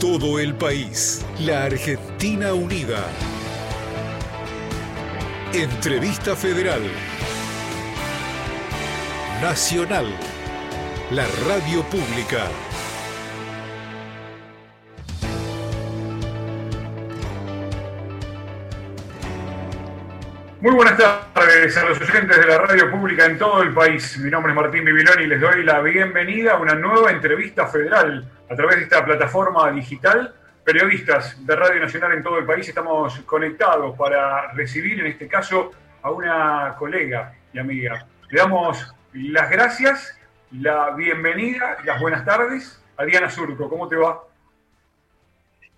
todo el país. La Argentina Unida. Entrevista Federal. Nacional. La Radio Pública. Muy buenas tardes a los oyentes de la radio pública en todo el país. Mi nombre es Martín Bibilón y les doy la bienvenida a una nueva entrevista federal a través de esta plataforma digital. Periodistas de Radio Nacional en todo el país estamos conectados para recibir en este caso a una colega y amiga. Le damos las gracias, la bienvenida las buenas tardes a Diana Surco. ¿Cómo te va?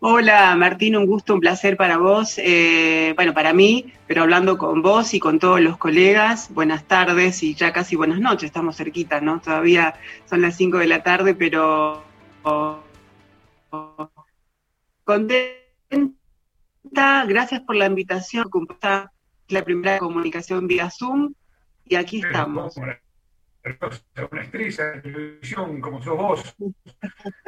Hola Martín, un gusto, un placer para vos, eh, bueno, para mí, pero hablando con vos y con todos los colegas, buenas tardes y ya casi buenas noches, estamos cerquita, ¿no? Todavía son las 5 de la tarde, pero contenta, gracias por la invitación, la primera comunicación vía Zoom y aquí estamos una estrella de televisión como sos vos.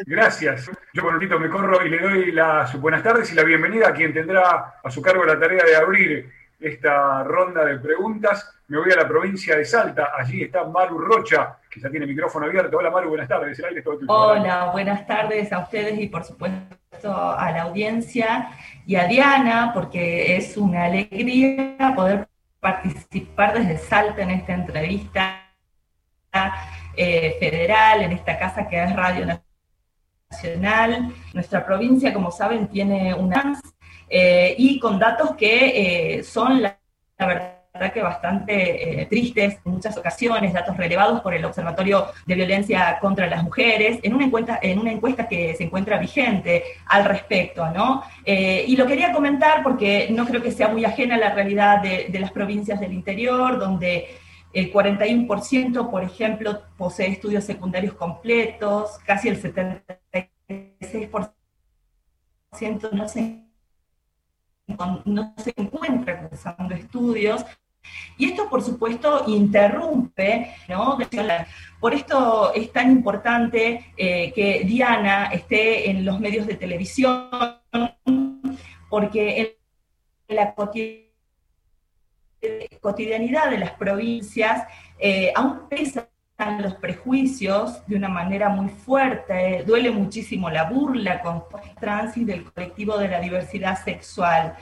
Gracias. Yo con Lutito me corro y le doy las buenas tardes y la bienvenida a quien tendrá a su cargo la tarea de abrir esta ronda de preguntas. Me voy a la provincia de Salta. Allí está Maru Rocha, que ya tiene micrófono abierto. Hola Maru, buenas tardes. Hola, buenas tardes a ustedes y por supuesto a la audiencia y a Diana, porque es una alegría poder participar desde Salta en esta entrevista eh, federal, en esta casa que es Radio Nacional. Nuestra provincia, como saben, tiene un ANS eh, y con datos que eh, son, la, verdad, que bastante tristes en muchas ocasiones, datos relevados por el Observatorio de Violencia contra las Mujeres, en una encuesta, en una encuesta que se encuentra vigente al respecto, ¿no? y lo quería comentar porque no creo que sea muy ajena a la realidad de, de las provincias del interior, donde el 41%, por ejemplo, posee estudios secundarios completos, casi el 76% no se, no se encuentra cursando estudios. Y esto, por supuesto, interrumpe, ¿no? Por esto es tan importante eh, que Diana esté en los medios de televisión, porque en la cotidianidad de las provincias, eh, aún pesan los prejuicios de una manera muy fuerte, duele muchísimo la burla con trans y del colectivo de la diversidad sexual.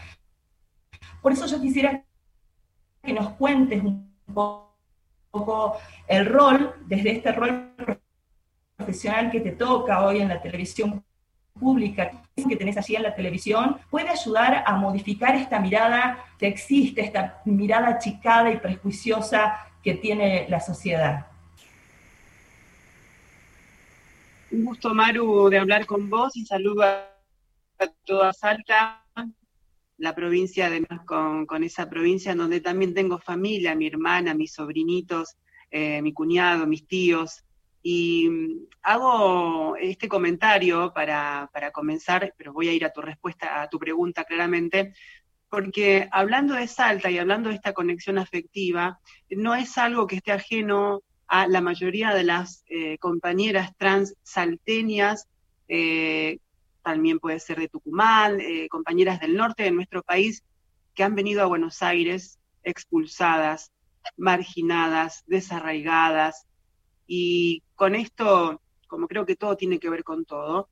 Por eso yo quisiera que nos cuentes un poco el rol, desde este rol profesional que te toca hoy en la televisión pública que tenés allí en la televisión puede ayudar a modificar esta mirada que existe, esta mirada achicada y prejuiciosa que tiene la sociedad. Un gusto, Maru, de hablar con vos. Y saludo a toda Salta, la provincia, además con, con esa provincia en donde también tengo familia, mi hermana, mis sobrinitos, eh, mi cuñado, mis tíos, y mm, hago este comentario para, comenzar, pero voy a ir a tu respuesta, a tu pregunta claramente, porque hablando de Salta y hablando de esta conexión afectiva, no es algo que esté ajeno a la mayoría de las eh, compañeras trans salteñas, eh, también puede ser de Tucumán, eh, compañeras del norte de nuestro país, que han venido a Buenos Aires expulsadas, marginadas, desarraigadas, y con esto, como creo que todo tiene que ver con todo,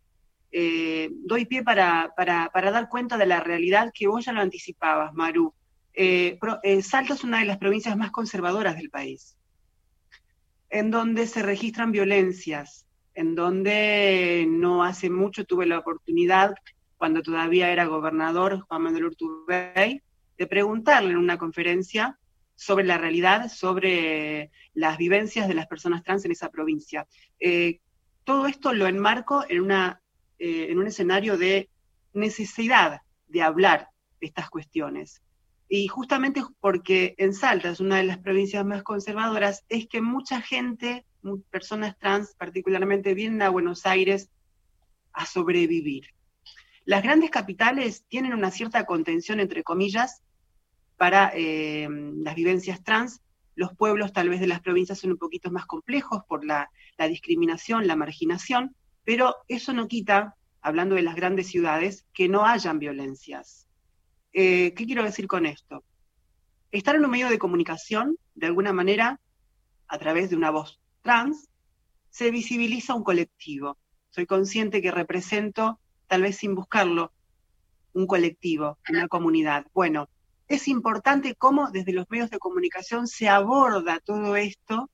doy pie para, dar cuenta de la realidad que vos ya lo anticipabas, Maru. Eh, Salta es una de las provincias más conservadoras del país, en donde se registran violencias, en donde no hace mucho tuve la oportunidad, cuando todavía era gobernador Juan Manuel Urtubey, de preguntarle en una conferencia sobre la realidad, sobre las vivencias de las personas trans en esa provincia. Eh, todo esto lo enmarco en, una, eh, en un escenario de necesidad de hablar de estas cuestiones. Y justamente porque en Salta es una de las provincias más conservadoras, es que mucha gente, personas trans particularmente, vienen a Buenos Aires a sobrevivir. Las grandes capitales tienen una cierta contención, entre comillas, para eh, las vivencias trans. Los pueblos tal vez de las provincias son un poquito más complejos por la, discriminación, la marginación, pero eso no quita hablando de las grandes ciudades, que no hayan violencias. Eh, ¿Qué quiero decir con esto? Estar en un medio de comunicación, de alguna manera, a través de una voz trans, se visibiliza un colectivo. Soy consciente que represento, tal vez sin buscarlo, un colectivo, una comunidad. Bueno, es importante cómo desde los medios de comunicación se aborda todo esto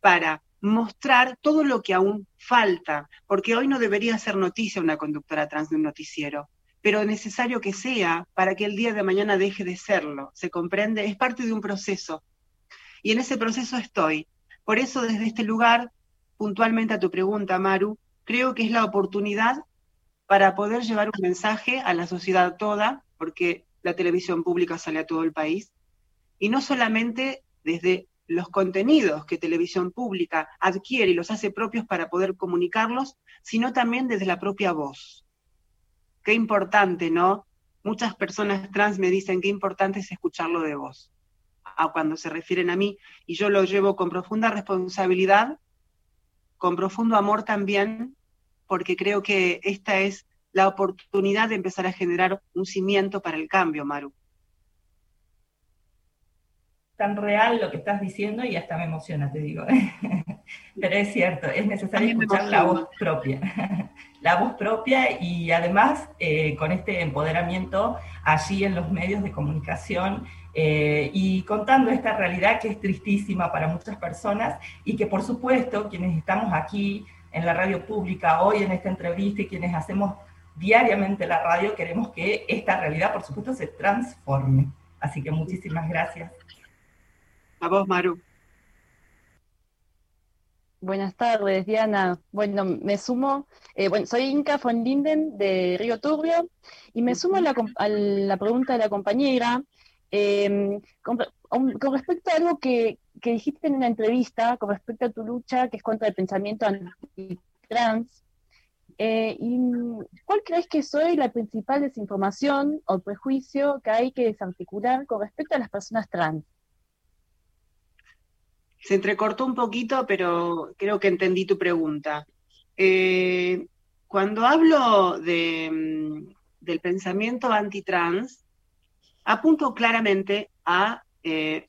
para mostrar todo lo que aún falta, porque hoy no debería ser noticia una conductora trans de un noticiero, pero es necesario que sea para que el día de mañana deje de serlo. ¿Se comprende? Es parte de un proceso. Y en ese proceso estoy. Por eso desde este lugar, puntualmente a tu pregunta, Maru, creo que es la oportunidad para poder llevar un mensaje a la sociedad toda, porque la televisión pública sale a todo el país, y no solamente desde los contenidos que televisión pública adquiere y los hace propios para poder comunicarlos, sino también desde la propia voz. Qué importante, ¿no? Muchas personas trans me dicen qué importante es escucharlo de voz, a cuando se refieren a mí, y yo lo llevo con profunda responsabilidad, con profundo amor también, porque creo que esta es la oportunidad de empezar a generar un cimiento para el cambio, Maru tan real lo que estás diciendo y hasta me emociona, te digo. Pero es cierto, es necesario escuchar la voz propia. la voz propia y además eh, con este empoderamiento allí en los medios de comunicación eh, y contando esta realidad que es tristísima para muchas personas y que por supuesto quienes estamos aquí en la radio pública hoy en esta entrevista y quienes hacemos diariamente la radio queremos que esta realidad por supuesto se transforme. Así que muchísimas gracias. A vos, Maru. Buenas tardes, Diana. Bueno, me sumo, eh, bueno, soy Inca von Linden de Río Turbio y me sumo a la, pregunta de la compañera em, con, respecto a algo que, dijiste en una entrevista, con respecto a tu lucha, que es contra el pensamiento antitrans. Eh, ¿y ¿Cuál crees que soy la principal desinformación o prejuicio que hay que desarticular con respecto a las personas trans? Se entrecortó un poquito, pero creo que entendí tu pregunta. Eh, cuando hablo mm, del pensamiento antitrans, apunto claramente a eh,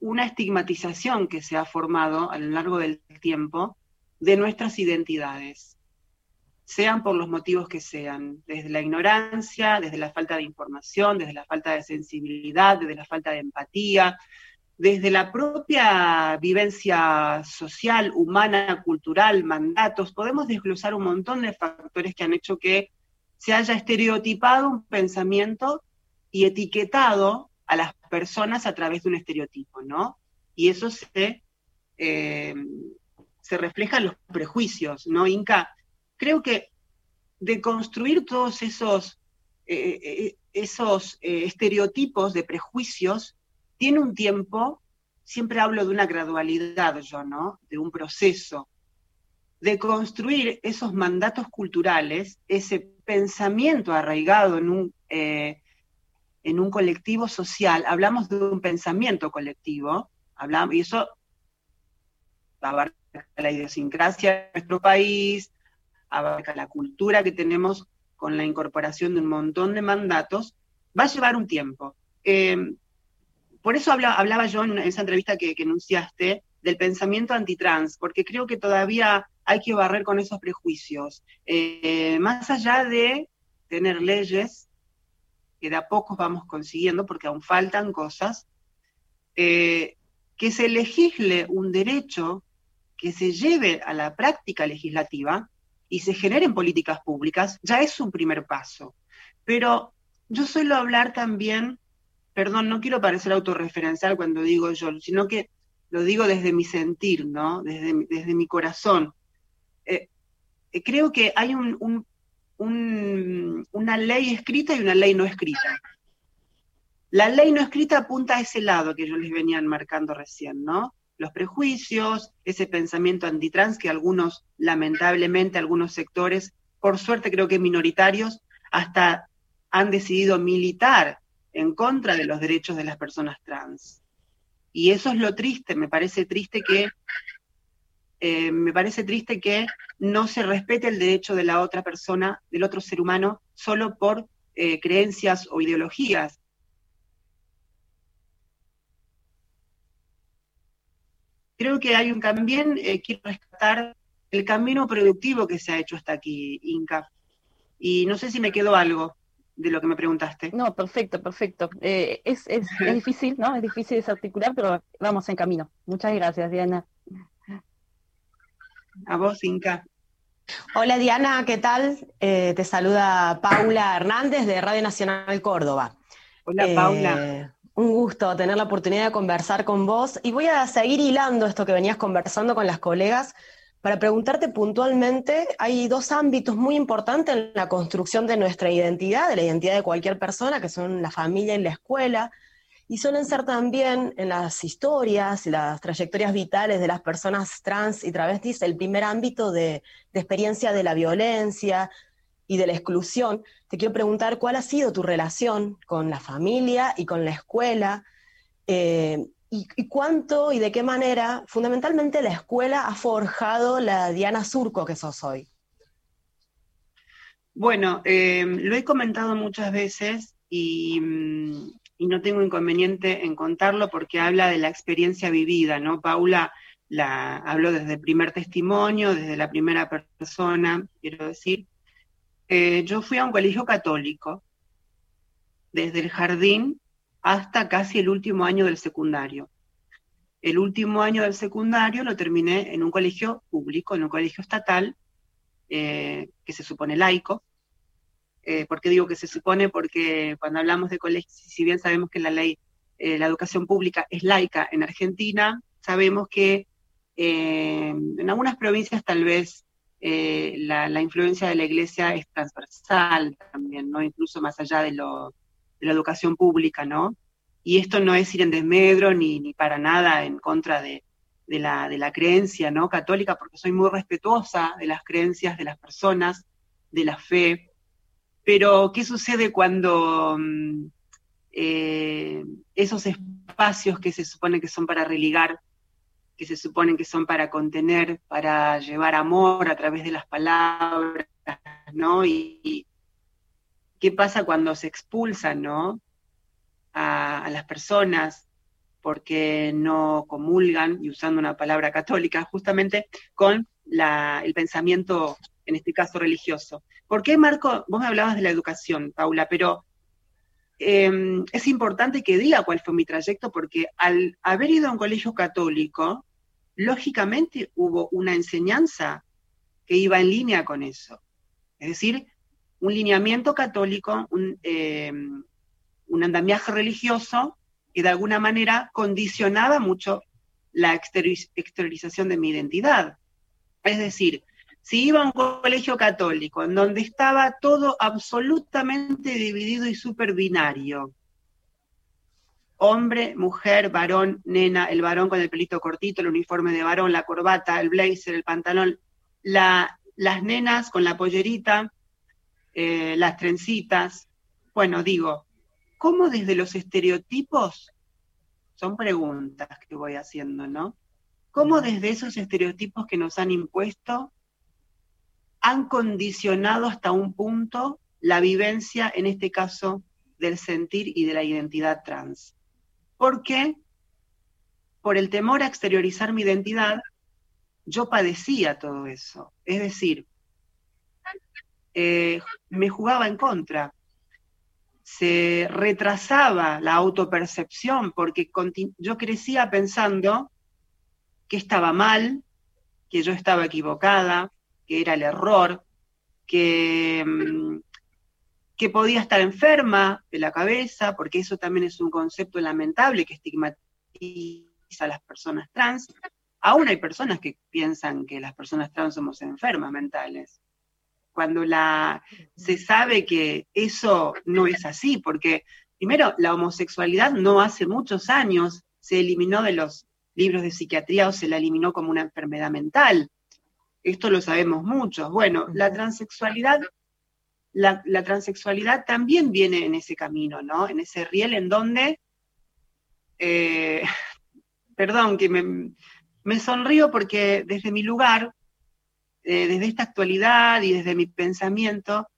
una estigmatización que se ha formado a lo largo del tiempo de nuestras identidades, sean por los motivos que sean, desde la ignorancia, desde la falta de información, desde la falta de sensibilidad, desde la falta de empatía, desde la propia vivencia social, humana, cultural, mandatos, podemos desglosar un montón de factores que han hecho que se haya estereotipado un pensamiento y etiquetado a las personas a través de un estereotipo, ¿no? Y eso se, eh, se refleja en los prejuicios, ¿no, Inca? Creo que de construir todos esos, eh, eh, esos estereotipos de prejuicios tiene un tiempo, siempre hablo de una gradualidad yo, ¿no? De un proceso, de construir esos mandatos culturales, ese pensamiento arraigado en un, eh, en un colectivo social. Hablamos de un pensamiento colectivo, hablamos, y eso abarca la idiosincrasia de nuestro país, abarca la cultura que tenemos con la incorporación de un montón de mandatos, va a llevar un tiempo. Eh, por eso hablaba yo en esa entrevista que, enunciaste del pensamiento antitrans, porque creo que todavía hay que barrer con esos prejuicios. Eh, más allá de tener leyes, que de a pocos vamos consiguiendo, porque aún faltan cosas, eh, que se legisle un derecho que se lleve a la práctica legislativa y se generen políticas públicas, ya es un primer paso. Pero yo suelo hablar también perdón, no quiero parecer autorreferencial cuando digo yo, sino que lo digo desde mi sentir, ¿no? Desde, desde mi corazón. Eh, eh, creo que hay un, una ley escrita y una ley no escrita. La ley no escrita apunta a ese lado que yo les venía marcando recién, ¿no? Los prejuicios, ese pensamiento antitrans que algunos, lamentablemente, algunos sectores, por suerte creo que minoritarios, hasta han decidido militar en contra de los derechos de las personas trans. Y eso es lo triste, me parece triste que eh, me parece triste que no se respete el derecho de la otra persona, del otro ser humano, solo por eh, creencias o ideologías. Creo que hay un también, eh, quiero rescatar el camino productivo que se ha hecho hasta aquí, Inca. Y no sé si me quedó algo de lo que me preguntaste. No, perfecto, perfecto. es, es, es difícil, ¿no? Es difícil desarticular, pero vamos en camino. Muchas gracias, Diana. A vos, Inca. Hola Diana, ¿qué tal? Eh, te saluda Paula Hernández de Radio Nacional Córdoba. Hola Paula. Eh, un gusto tener la oportunidad de conversar con vos y voy a seguir hilando esto que venías conversando con las colegas para preguntarte puntualmente, hay dos ámbitos muy importantes en la construcción de nuestra identidad, de la identidad de cualquier persona, que son la familia y la escuela, y suelen ser también en las historias y las trayectorias vitales de las personas trans y travestis el primer ámbito de, experiencia de la violencia y de la exclusión. Te quiero preguntar cuál ha sido tu relación con la familia y con la escuela, eh, y, cuánto y de qué manera fundamentalmente la escuela ha forjado la Diana Surco que sos hoy. Bueno, eh, lo he comentado muchas veces y mm, y no tengo inconveniente en contarlo porque habla de la experiencia vivida, ¿no? Paula la habló desde el primer testimonio, desde la primera persona, quiero decir. Eh, yo fui a un colegio católico, desde el jardín hasta casi el último año del secundario. El último año del secundario lo terminé en un colegio público, en un colegio estatal, eh, que se supone laico, eh, ¿Por qué digo que se supone? Porque cuando hablamos de colegios, si bien sabemos que la ley, eh, la educación pública es laica en Argentina, sabemos que en algunas provincias tal vez la, influencia de la iglesia es transversal también, ¿no? Incluso más allá de, lo, de la educación pública, ¿no? Y esto no es ir en desmedro ni, ni para nada en contra de, de, la, de la creencia ¿no? católica, porque soy muy respetuosa de las creencias de las personas, de la fe, pero, ¿qué sucede cuando mm, eh, esos espacios que se supone que son para religar, que se suponen que son para contener, para llevar amor a través de las palabras, ¿no? Y, qué pasa cuando se expulsan, ¿no? A, las personas porque no comulgan, y usando una palabra católica, justamente con el pensamiento en este caso religioso. ¿Por qué, Marco? Vos me hablabas de la educación, Paula, pero em, es importante que diga cuál fue mi trayecto, porque al haber ido a un colegio católico, lógicamente hubo una enseñanza que iba en línea con eso. Es decir, un lineamiento católico, un, em, un andamiaje religioso que de alguna manera condicionaba mucho la exteriorización de mi identidad. Es decir, si iba a un colegio católico en donde estaba todo absolutamente dividido y súper binario, hombre, mujer, varón, nena, el varón con el pelito cortito, el uniforme de varón, la corbata, el blazer, el pantalón, las nenas con la pollerita, eh, las trencitas. Bueno, digo, ¿cómo desde los estereotipos? Son preguntas que voy haciendo, ¿no? ¿Cómo desde esos estereotipos que nos han impuesto han condicionado hasta un punto la vivencia, en este caso, del sentir y de la identidad trans. ¿Por qué? Por el temor a exteriorizar mi identidad, yo padecía todo eso. Es decir, eh, me jugaba en contra. Se retrasaba la autopercepción porque yo crecía pensando que estaba mal, que yo estaba equivocada, que era el error, que, mm, que podía estar enferma de la cabeza, porque eso también es un concepto lamentable que estigmatiza a las personas trans. Aún hay personas que piensan que las personas trans somos enfermas mentales. Cuando la, se sabe que eso no es así, porque primero la homosexualidad no hace muchos años se eliminó de los libros de psiquiatría o se la eliminó como una enfermedad mental esto lo sabemos muchos. Bueno, la transexualidad, la, transexualidad también viene en ese camino, ¿no? En ese riel en donde, eh, perdón, que me, me sonrío porque desde mi lugar, eh, desde esta actualidad y desde mi pensamiento,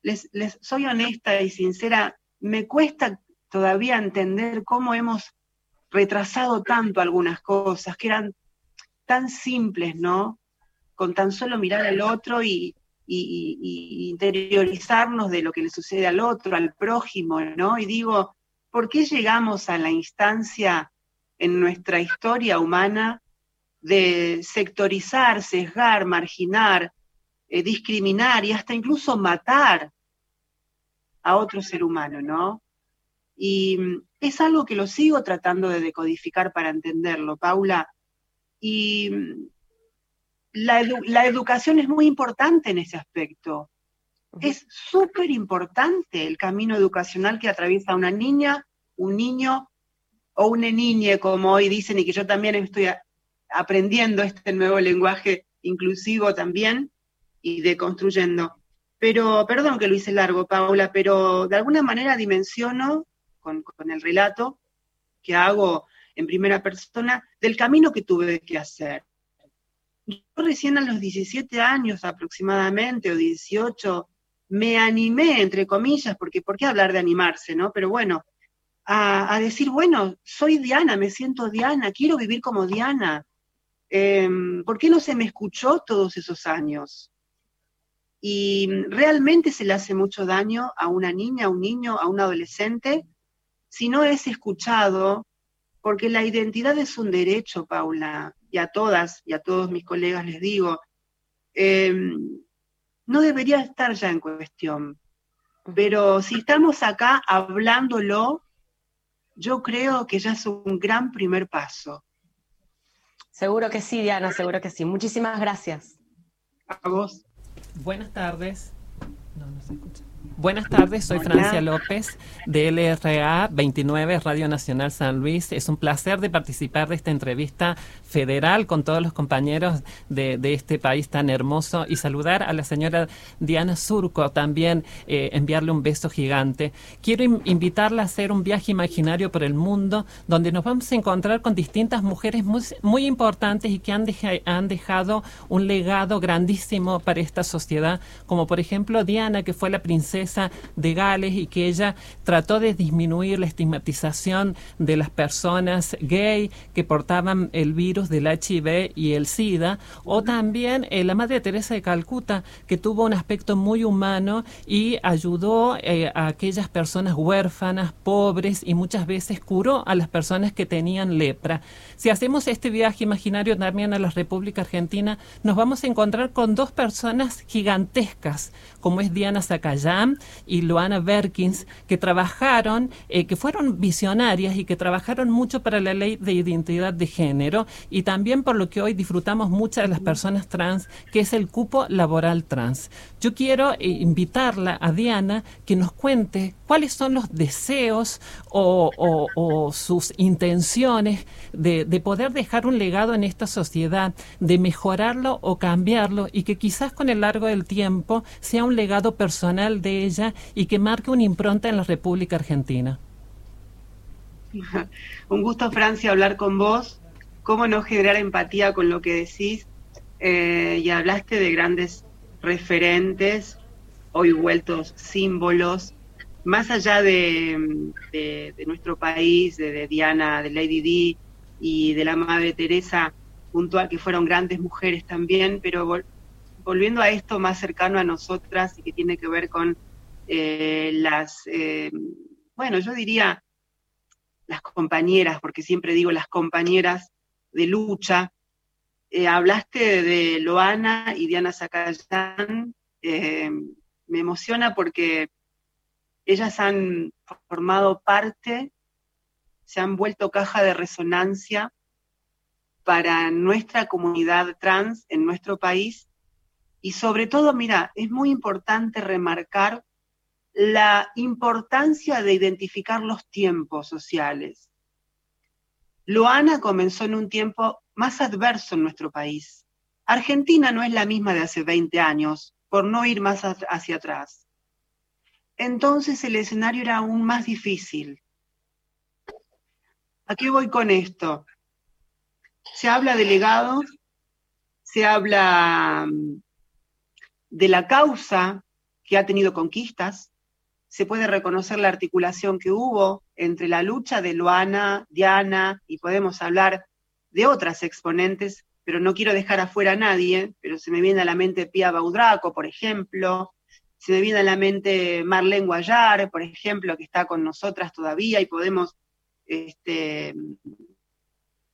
les, soy honesta y sincera, me cuesta todavía entender cómo hemos retrasado tanto algunas cosas que eran tan simples, ¿no? Con tan solo mirar al otro y, interiorizarnos de lo que le sucede al otro, al prójimo, ¿no? Y digo, ¿por qué llegamos a la instancia en nuestra historia humana de sectorizar, sesgar, marginar, eh, discriminar y hasta incluso matar a otro ser humano, ¿no? Y mm, es algo que lo sigo tratando de decodificar para entenderlo, Paula. Y mm, la, educación es muy importante en ese aspecto. Es súper importante el camino educacional que atraviesa una niña, un niño o una niña, como hoy dicen, y que yo también estoy aprendiendo este nuevo lenguaje inclusivo también y deconstruyendo. Pero, perdón que lo hice largo, Paula, pero de alguna manera dimensiono con, el relato que hago en primera persona del camino que tuve que hacer. Yo recién a los 17 años aproximadamente, o 18, me animé, entre comillas, porque ¿por qué hablar de animarse, no? Pero bueno, a, decir, bueno, soy Diana, me siento Diana, quiero vivir como Diana. Em, ¿Por qué no se me escuchó todos esos años? Y realmente se le hace mucho daño a una niña, a un niño, a un adolescente, si no es escuchado, porque la identidad es un derecho, Paula, y a todas y a todos mis colegas les digo, em, no debería estar ya en cuestión. Pero si estamos acá hablándolo, yo creo que ya es un gran primer paso. Seguro que sí, Diana, seguro que sí. Muchísimas gracias. A vos. Buenas tardes. No, no se escucha. Buenas tardes, soy Francia López de LRA 29 Radio Nacional San Luis. Es un placer de participar de esta entrevista federal con todos los compañeros de, este país tan hermoso y saludar a la señora Diana Surco, también eh, enviarle un beso gigante. Quiero invitarla a hacer un viaje imaginario por el mundo donde nos vamos a encontrar con distintas mujeres muy, importantes y que han, han dejado un legado grandísimo para esta sociedad, como por ejemplo Diana, que fue la princesa de Gales y que ella trató de disminuir la estigmatización de las personas gay que portaban el virus del HIV y el SIDA, o también eh, la Madre Teresa de Calcuta, que tuvo un aspecto muy humano y ayudó eh, a aquellas personas huérfanas, pobres y muchas veces curó a las personas que tenían lepra. Si hacemos este viaje imaginario también a la República Argentina, nos vamos a encontrar con dos personas gigantescas, como es Diana Zacayán y Luana Berkins, que trabajaron, eh, que fueron visionarias y que trabajaron mucho para la ley de identidad de género y también por lo que hoy disfrutamos muchas de las personas trans, que es el cupo laboral trans. Yo quiero eh, invitarla a Diana que nos cuente cuáles son los deseos o, sus intenciones de, de poder dejar un legado en esta sociedad, de mejorarlo o cambiarlo y que quizás con el largo del tiempo sea un legado personal de ella y que marque una impronta en la República Argentina. Un gusto, Francia, hablar con vos. Cómo no generar empatía con lo que decís. Eh, y hablaste de grandes referentes, hoy vueltos símbolos, más allá de, nuestro país, de, Diana, de Lady Di y de la Madre Teresa, puntual, que fueron grandes mujeres también, pero volviendo a esto más cercano a nosotras y que tiene que ver con eh, las, eh, bueno, yo diría las compañeras, porque siempre digo las compañeras de lucha. Eh, hablaste de Loana y Diana Zacayán, me emociona porque ellas han formado parte, se han vuelto caja de resonancia para nuestra comunidad trans en nuestro país y sobre todo, mira, es muy importante remarcar la importancia de identificar los tiempos sociales. Loana comenzó en un tiempo más adverso en nuestro país. Argentina no es la misma de hace 20 años, por no ir más hacia atrás. Entonces el escenario era aún más difícil. ¿A qué voy con esto? Se habla de legado, se habla mm, de la causa que ha tenido conquistas, se puede reconocer la articulación que hubo entre la lucha de Luana, Diana, y podemos hablar de otras exponentes, pero no quiero dejar afuera a nadie, pero se me viene a la mente Pia Baudraco, por ejemplo, se me viene a la mente Marlene Guayar, por ejemplo, que está con nosotras todavía y podemos este,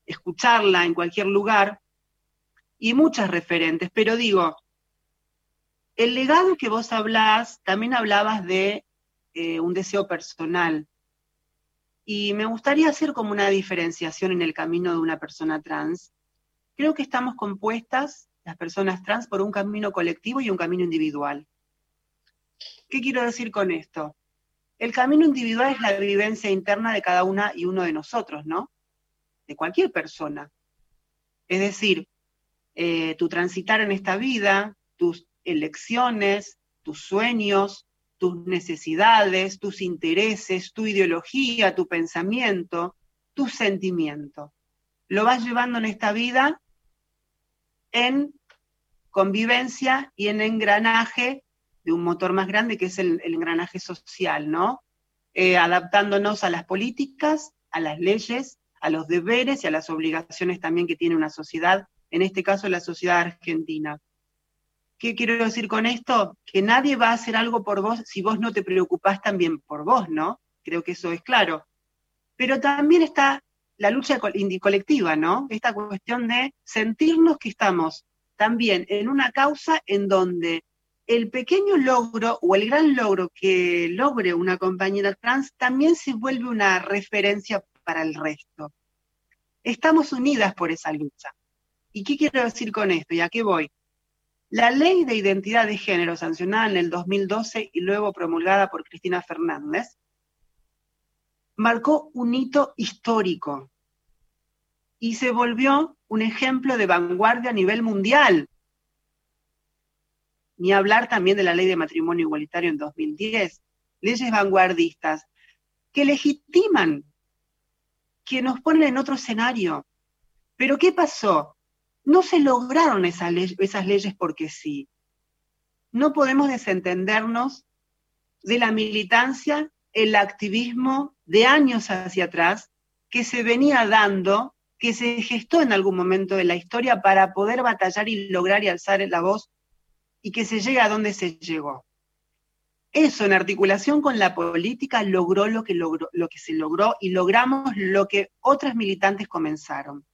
escucharla en cualquier lugar, y muchas referentes, pero digo, el legado que vos hablás, también hablabas de eh, un deseo personal. Y me gustaría hacer como una diferenciación en el camino de una persona trans. Creo que estamos compuestas, las personas trans, por un camino colectivo y un camino individual. ¿Qué quiero decir con esto? El camino individual es la vivencia interna de cada una y uno de nosotros, ¿no? De cualquier persona. Es decir, eh, tu transitar en esta vida, tus elecciones, tus sueños, tus necesidades, tus intereses, tu ideología, tu pensamiento, tu sentimiento. Lo vas llevando en esta vida en convivencia y en engranaje de un motor más grande que es el, engranaje social, ¿no? Eh, adaptándonos a las políticas, a las leyes, a los deberes y a las obligaciones también que tiene una sociedad, en este caso la sociedad argentina. ¿Qué quiero decir con esto? Que nadie va a hacer algo por vos si vos no te preocupás también por vos, ¿no? Creo que eso es claro. Pero también está la lucha colectiva, ¿no? Esta cuestión de sentirnos que estamos también en una causa en donde el pequeño logro o el gran logro que logre una compañera trans también se vuelve una referencia para el resto. Estamos unidas por esa lucha. ¿Y qué quiero decir con esto? ¿Y a qué voy? La ley de identidad de género sancionada en el 2012 y luego promulgada por Cristina Fernández marcó un hito histórico y se volvió un ejemplo de vanguardia a nivel mundial. Ni hablar también de la ley de matrimonio igualitario en 2010, leyes vanguardistas que legitiman, que nos ponen en otro escenario. Pero ¿qué pasó? No se lograron esas, leyes porque sí. No podemos desentendernos de la militancia, el activismo de años hacia atrás que se venía dando, que se gestó en algún momento de la historia para poder batallar y lograr y alzar la voz y que se llegue a donde se llegó. Eso en articulación con la política logró lo que, logró, lo que se logró y logramos lo que otras militantes comenzaron.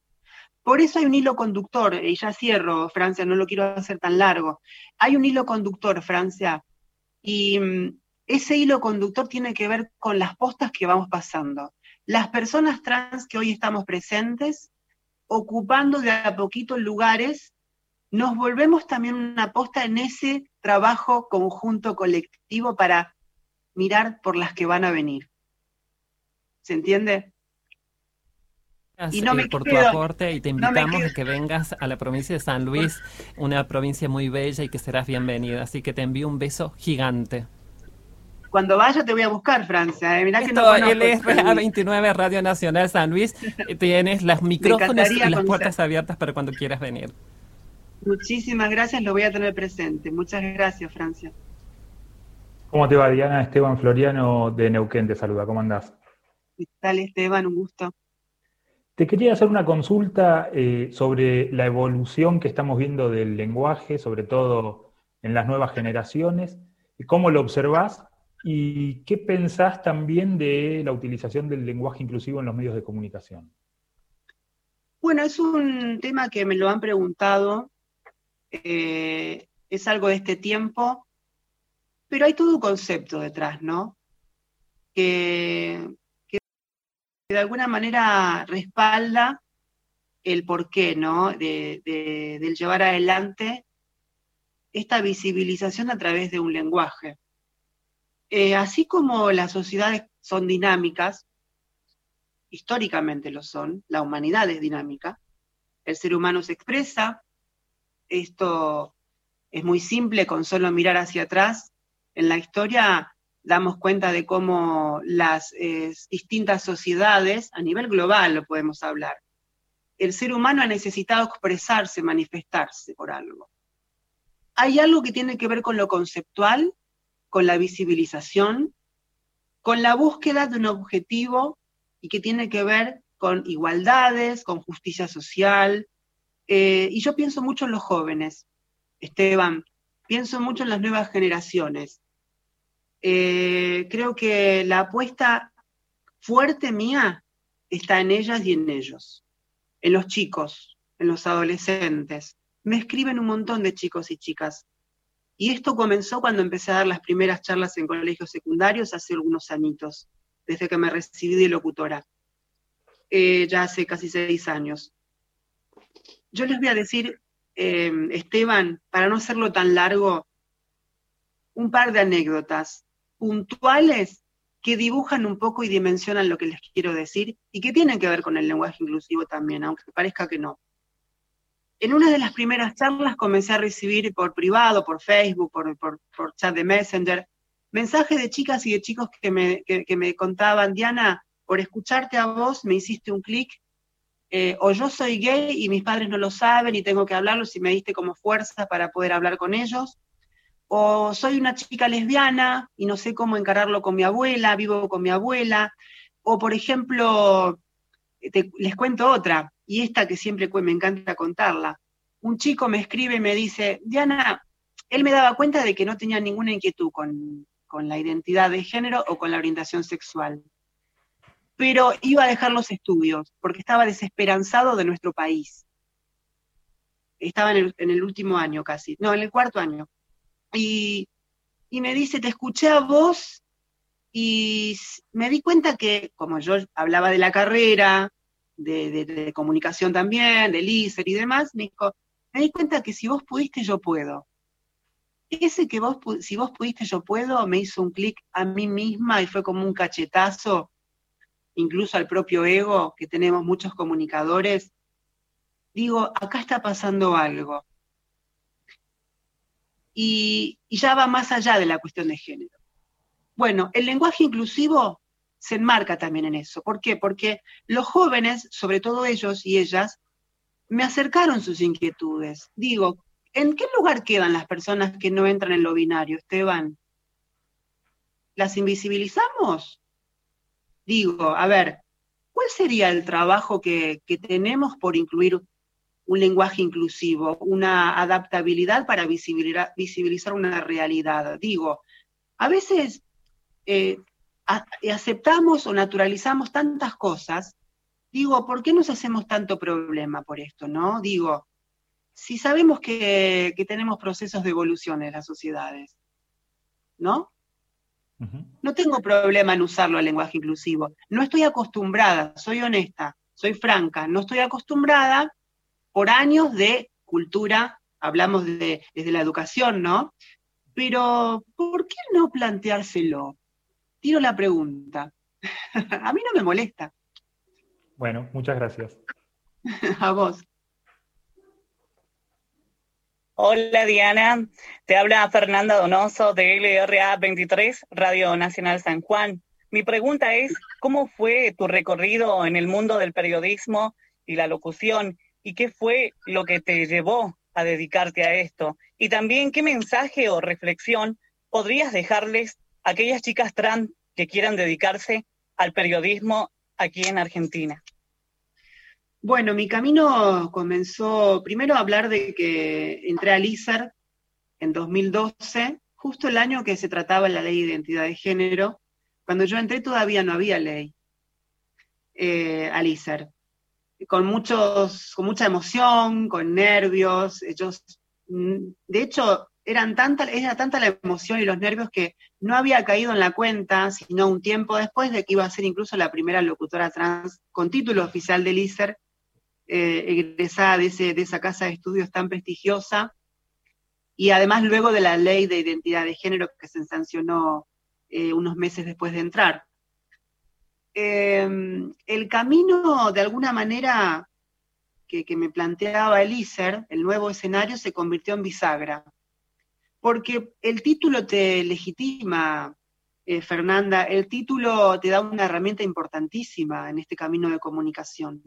Por eso hay un hilo conductor, y ya cierro, Francia, no lo quiero hacer tan largo. Hay un hilo conductor, Francia, y mm, ese hilo conductor tiene que ver con las postas que vamos pasando. Las personas trans que hoy estamos presentes, ocupando de a poquito lugares, nos volvemos también una posta en ese trabajo conjunto colectivo para mirar por las que van a venir. ¿Se entiende? Y no me por tu aporte y te invitamos a que vengas a la provincia de San Luis, una provincia muy bella y que serás bienvenida. Así que te envío un beso gigante. Cuando vaya te voy a buscar, Francia. Eh. Mirá que no LRA 29 Radio Nacional San Luis. Tienes las micrófonos y las puertas abiertas para cuando quieras venir. Muchísimas gracias, lo voy a tener presente. Muchas gracias, Francia. ¿Cómo te va, Diana? Esteban Floriano de Neuquén te saluda. ¿Cómo andás? ¿Qué tal, Esteban? Un gusto. Te quería hacer una consulta eh, sobre la evolución que estamos viendo del lenguaje, sobre todo en las nuevas generaciones, cómo lo observás y qué pensás también de la utilización del lenguaje inclusivo en los medios de comunicación. Bueno, es un tema que me lo han preguntado, eh, es algo de este tiempo, pero hay todo un concepto detrás, ¿no? Que de alguna manera respalda el porqué, ¿no? De, del llevar adelante esta visibilización a través de un lenguaje. Eh, así como las sociedades son dinámicas, históricamente lo son, la humanidad es dinámica, el ser humano se expresa, esto es muy simple con solo mirar hacia atrás, en la historia damos cuenta de cómo las distintas sociedades, a nivel global lo podemos hablar, el ser humano ha necesitado expresarse, manifestarse por algo. Hay algo que tiene que ver con lo conceptual, con la visibilización, con la búsqueda de un objetivo y que tiene que ver con igualdades, con justicia social. Eh, y yo pienso mucho en los jóvenes, Esteban, pienso mucho en las nuevas generaciones. Eh, creo que la apuesta fuerte mía está en ellas y en ellos, en los chicos, en los adolescentes. Me escriben un montón de chicos y chicas. Y esto comenzó cuando empecé a dar las primeras charlas en colegios secundarios hace algunos añitos, desde que me recibí de locutora, eh, ya hace casi seis años. Yo les voy a decir, eh, Esteban, para no hacerlo tan largo, un par de anécdotas puntuales que dibujan un poco y dimensionan lo que les quiero decir y que tienen que ver con el lenguaje inclusivo también, aunque parezca que no. En una de las primeras charlas comencé a recibir por privado, por Facebook, por, chat de Messenger, mensajes de chicas y de chicos que me, me contaban, Diana, por escucharte a vos me hiciste un clic, eh, o yo soy gay y mis padres no lo saben y tengo que hablarlos y me diste como fuerza para poder hablar con ellos, o soy una chica lesbiana y no sé cómo encararlo con mi abuela, vivo con mi abuela, o por ejemplo, les cuento otra, y esta que siempre me encanta contarla. Un chico me escribe y me dice, Diana, él me daba cuenta de que no tenía ninguna inquietud con, con la identidad de género o con la orientación sexual, pero iba a dejar los estudios porque estaba desesperanzado de nuestro país. Estaba en el último año casi, no, en el cuarto año y, me dice, te escuché a vos y me di cuenta que, como yo hablaba de la carrera, de, comunicación también, del ISER y demás, me dijo, me di cuenta que si vos pudiste, yo puedo. Ese que vos, si vos pudiste, yo puedo, me hizo un clic a mí misma y fue como un cachetazo, incluso al propio ego, que tenemos muchos comunicadores. Digo, acá está pasando algo y, ya va más allá de la cuestión de género. Bueno, el lenguaje inclusivo se enmarca también en eso. ¿Por qué? Porque los jóvenes, sobre todo ellos y ellas, me acercaron sus inquietudes. Digo, ¿en qué lugar quedan las personas que no entran en lo binario, Esteban? ¿Las invisibilizamos? Digo, a ver, ¿cuál sería el trabajo que, que tenemos por incluir un lenguaje inclusivo, una adaptabilidad para visibilizar, una realidad. Digo, a veces eh, aceptamos o naturalizamos tantas cosas, digo, ¿por qué nos hacemos tanto problema por esto, no? Digo, si sabemos que, tenemos procesos de evolución en las sociedades, ¿no? No tengo problema en usarlo el lenguaje inclusivo. No estoy acostumbrada, soy honesta, soy franca, no estoy acostumbrada por años de cultura, hablamos de, desde la educación, ¿no? Pero, ¿por qué no planteárselo? Tiro la pregunta. A mí no me molesta. Bueno, muchas gracias. A vos. Hola Diana, te habla Fernanda Donoso de LRA 23, Radio Nacional San Juan. Mi pregunta es, ¿cómo fue tu recorrido en el mundo del periodismo y la locución y qué fue lo que te llevó a dedicarte a esto. Y también qué mensaje o reflexión podrías dejarles a aquellas chicas trans que quieran dedicarse al periodismo aquí en Argentina. Bueno, mi camino comenzó primero a hablar de que entré al ISAR en 2012, justo el año que se trataba la ley de identidad de género. Cuando yo entré todavía no había ley eh, al con, muchos, con mucha emoción, con nervios. Ellos, mm, de hecho, eran tanta, era tanta la emoción y los nervios que no había caído en la cuenta, sino un tiempo después de que iba a ser incluso la primera locutora trans con título oficial del ISER, eh, egresada de, ese, de esa casa de estudios tan prestigiosa, y además luego de la ley de identidad de género que se sancionó eh, unos meses después de entrar. Em, el camino, de alguna manera, que, me planteaba el ISER, el nuevo escenario, se convirtió en bisagra. Porque el título te legitima, eh, Fernanda, el título te da una herramienta importantísima en este camino de comunicación.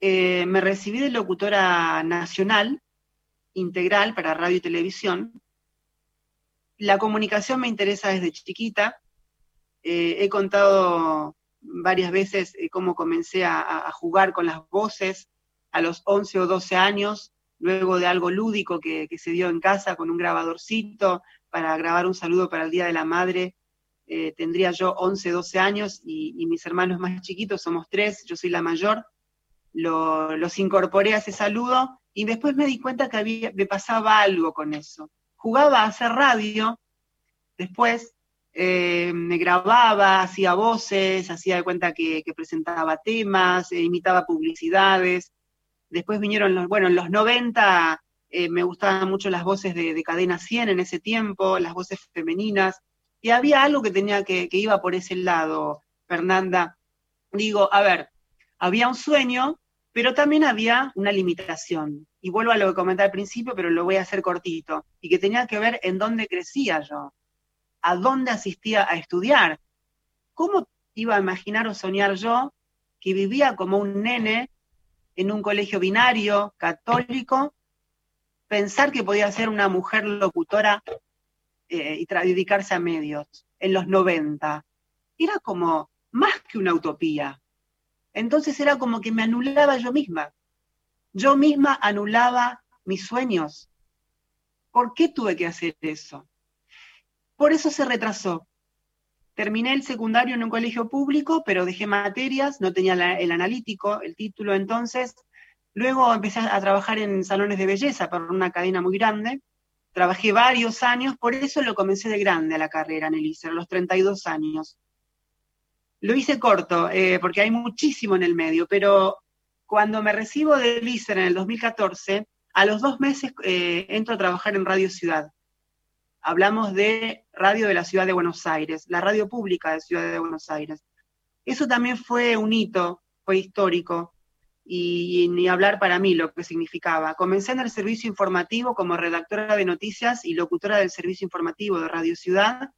eh, me recibí de locutora nacional, integral para radio y televisión. La comunicación me interesa desde chiquita. Eh, he contado varias veces eh, cómo comencé a, jugar con las voces a los 11 o 12 años, luego de algo lúdico que, se dio en casa con un grabadorcito para grabar un saludo para el Día de la Madre. Eh, tendría yo 11, 12 años y, mis hermanos más chiquitos, somos tres, yo soy la mayor. los incorporé a ese saludo y después me di cuenta que me pasaba algo con eso. Jugaba a hacer radio, después eh, me grababa, hacía voces, hacía de cuenta que, presentaba temas, eh, imitaba publicidades. Después vinieron los, bueno, en los 90 eh, me gustaban mucho las voces de, Cadena 100 en ese tiempo, las voces femeninas, y había algo que tenía que, que iba por ese lado, Fernanda. Digo, a ver, había un sueño, pero también había una limitación. Y vuelvo a lo que comenté al principio, pero lo voy a hacer cortito, y que tenía que ver en dónde crecía yo a dónde asistía a estudiar. ¿Cómo iba a imaginar o soñar yo que vivía como un nene en un colegio binario, católico, pensar que podía ser una mujer locutora eh, y dedicarse a medios en los 90? Era como más que una utopía. Entonces era como que me anulaba yo misma. Yo misma anulaba mis sueños. ¿Por qué tuve que hacer eso? Por eso se retrasó. Terminé el secundario en un colegio público, pero dejé materias, no tenía el analítico, el título entonces. Luego empecé a trabajar en salones de belleza para una cadena muy grande. Trabajé varios años, por eso lo comencé de grande a la carrera en el ICER, a los 32 años. Lo hice corto, eh, porque hay muchísimo en el medio, pero cuando me recibo del ICER en el 2014, a los dos meses eh, entro a trabajar en Radio Ciudad hablamos de radio de la ciudad de Buenos Aires, la radio pública de Ciudad de Buenos Aires. Eso también fue un hito, fue histórico, y, ni hablar para mí lo que significaba. Comencé en el servicio informativo como redactora de noticias y locutora del servicio informativo de Radio Ciudad.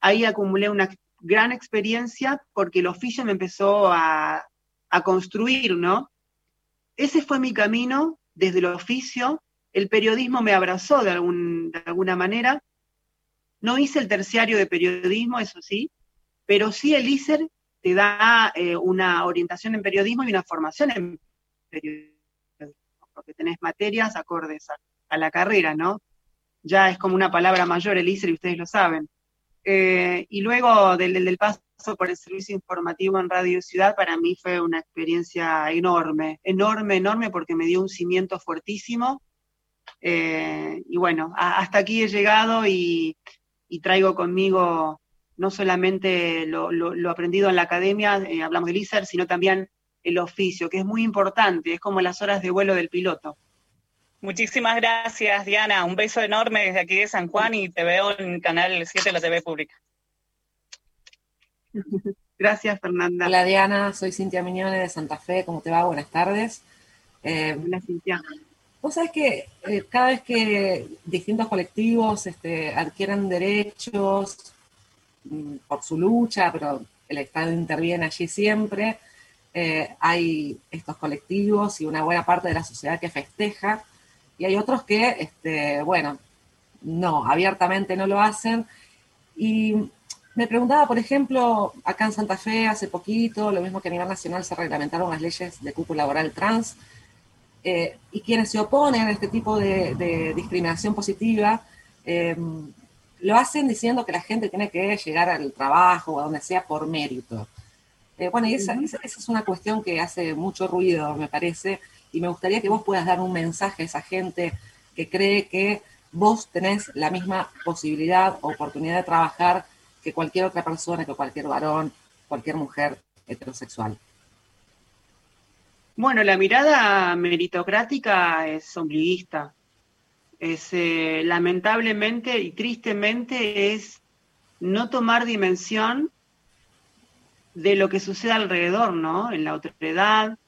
Ahí acumulé una gran experiencia porque el oficio me empezó a, construir, ¿no? Ese fue mi camino desde el oficio. El periodismo me abrazó de, de alguna manera no hice el terciario de periodismo, eso sí, pero sí el ISER te da eh, una orientación en periodismo y una formación en periodismo, porque tenés materias acordes a, la carrera, ¿no? Ya es como una palabra mayor el ISER y ustedes lo saben. Eh, y luego del, paso por el servicio informativo en Radio Ciudad, para mí fue una experiencia enorme, enorme, enorme, porque me dio un cimiento fuertísimo. Eh, y bueno, hasta aquí he llegado y, y traigo conmigo no solamente lo, aprendido en la academia, eh, hablamos del ISER, sino también el oficio, que es muy importante, es como las horas de vuelo del piloto. Muchísimas gracias, Diana. Un beso enorme desde aquí de San Juan y te veo en Canal 7 de la TV Pública. Gracias, Fernanda. Hola, Diana. Soy Cintia Miñone de Santa Fe. ¿Cómo te va? Buenas tardes. Eh, Hola, Cintia. Vos sabés que eh, cada vez que distintos colectivos este, adquieren derechos mm, por su lucha, pero el Estado interviene allí siempre, eh, hay estos colectivos y una buena parte de la sociedad que festeja, y hay otros que, este, bueno, no, abiertamente no lo hacen. Y me preguntaba, por ejemplo, acá en Santa Fe hace poquito, lo mismo que a nivel nacional se reglamentaron las leyes de cupo laboral trans, eh, y quienes se oponen a este tipo de, discriminación positiva eh, lo hacen diciendo que la gente tiene que llegar al trabajo o a donde sea por mérito. Eh, bueno, y esa, es una cuestión que hace mucho ruido, me parece, y me gustaría que vos puedas dar un mensaje a esa gente que cree que vos tenés la misma posibilidad o oportunidad de trabajar que cualquier otra persona, que cualquier varón, cualquier mujer heterosexual. Bueno, la mirada meritocrática es ombliguista. Es, eh, lamentablemente y tristemente es no tomar dimensión de lo que sucede alrededor, ¿no? En la otredad,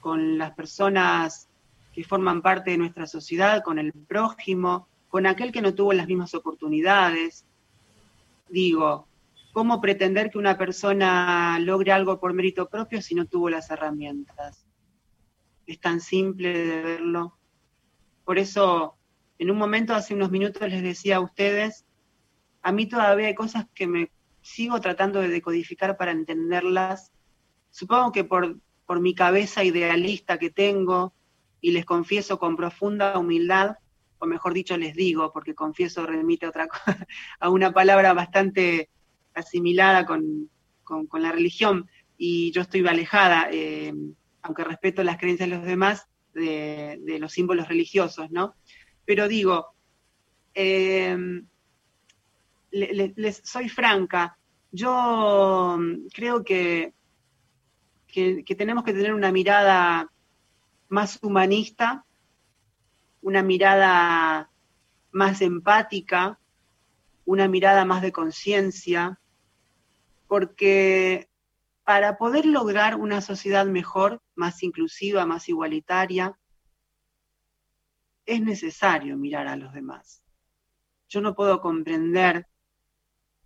con las personas que forman parte de nuestra sociedad, con el prójimo, con aquel que no tuvo las mismas oportunidades. Digo, ¿cómo pretender que una persona logre algo por mérito propio si no tuvo las herramientas? Es tan simple de verlo. Por eso, en un momento, hace unos minutos, les decía a ustedes, a mí todavía hay cosas que me sigo tratando de decodificar para entenderlas. Supongo que por, por mi cabeza idealista que tengo, y les confieso con profunda humildad, o mejor dicho les digo, porque confieso remite a, otra, a una palabra bastante asimilada con, la religión, y yo estoy alejada, eh, aunque respeto las creencias de los demás, de, los símbolos religiosos, ¿no? Pero digo, eh, les soy franca, yo creo que, que, tenemos que tener una mirada más humanista, una mirada más empática, una mirada más de conciencia, porque para poder lograr una sociedad mejor, más inclusiva, más igualitaria, es necesario mirar a los demás. Yo no puedo comprender,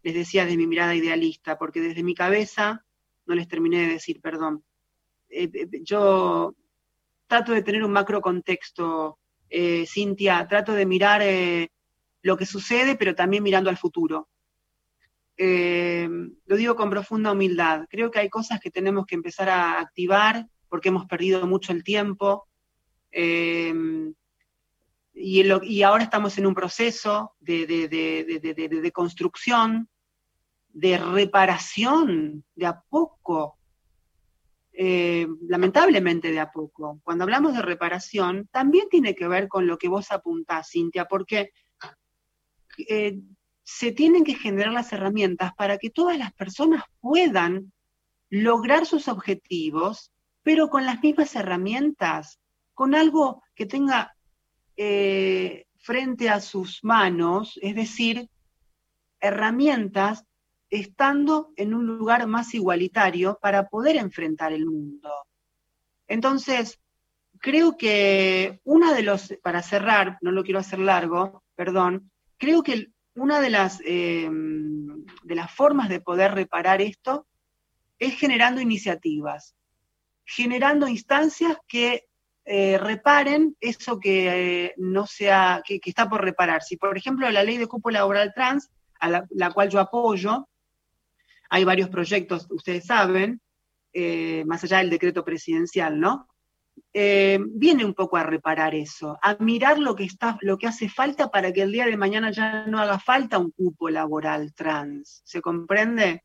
les decía de mi mirada idealista, porque desde mi cabeza, no les terminé de decir, perdón, eh, eh, yo trato de tener un macro contexto, eh, Cintia, trato de mirar lo que sucede, pero también mirando al futuro. Eh, lo digo con profunda humildad. Creo que hay cosas que tenemos que empezar a activar porque hemos perdido mucho el tiempo. Eh, y, ahora estamos en un proceso de, construcción, de reparación, de a poco, eh, lamentablemente de a poco. Cuando hablamos de reparación, también tiene que ver con lo que vos apuntás, Cintia, porque se tienen que generar las herramientas para que todas las personas puedan lograr sus objetivos, pero con las mismas herramientas, con algo que tenga eh, frente a sus manos, es decir, herramientas estando en un lugar más igualitario para poder enfrentar el mundo. Entonces, creo que una de los, para cerrar, no lo quiero hacer largo, perdón, creo que una de las, em, de las formas de poder reparar esto es generando iniciativas, generando instancias que eh, reparen eso que eh, no sea, que, está por reparar. Si, por ejemplo, la ley de cupo laboral trans, a la, cual yo apoyo, hay varios proyectos, ustedes saben, eh, más allá del decreto presidencial, ¿no? Eh, viene un poco a reparar eso, a mirar lo que, está, lo que hace falta para que el día de mañana ya no haga falta un cupo laboral trans. ¿Se comprende?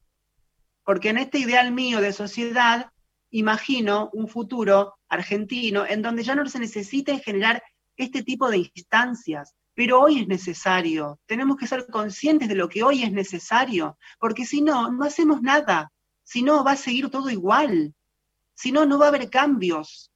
Porque en este ideal mío de sociedad, imagino un futuro argentino en donde ya no se necesite generar este tipo de instancias. Pero hoy es necesario, tenemos que ser conscientes de lo que hoy es necesario, porque si no, no hacemos nada, si no, va a seguir todo igual, si no, no va a haber cambios.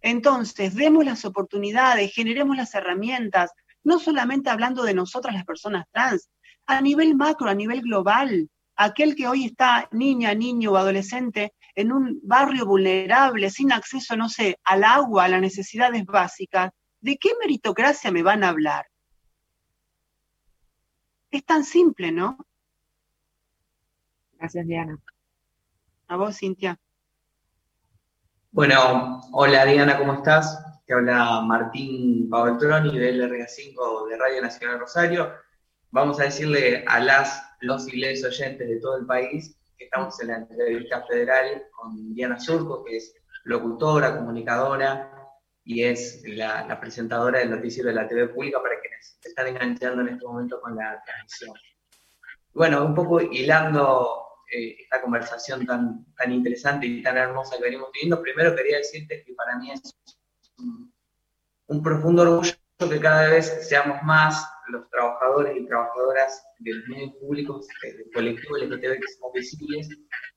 Entonces, demos las oportunidades, generemos las herramientas, no solamente hablando de nosotras las personas trans, a nivel macro, a nivel global. Aquel que hoy está niña, niño o adolescente en un barrio vulnerable, sin acceso, no sé, al agua, a las necesidades básicas, ¿de qué meritocracia me van a hablar? Es tan simple, ¿no? Gracias, Diana. A vos, Cintia. Bueno, hola Diana, ¿cómo estás? Te habla Martín Paveltroni del RA5 de Radio Nacional Rosario. Vamos a decirle a las, los y oyentes de todo el país que estamos en la entrevista federal con Diana Surco, que es locutora, comunicadora y es la, presentadora del noticiero de la TV pública para quienes se están enganchando en este momento con la transmisión. Bueno, un poco hilando eh, esta conversación tan, tan interesante y tan hermosa que venimos teniendo, primero quería decirte que para mí es un, profundo orgullo que cada vez seamos más los trabajadores y trabajadoras de los medios públicos, del colectivo LGTB que somos visibles.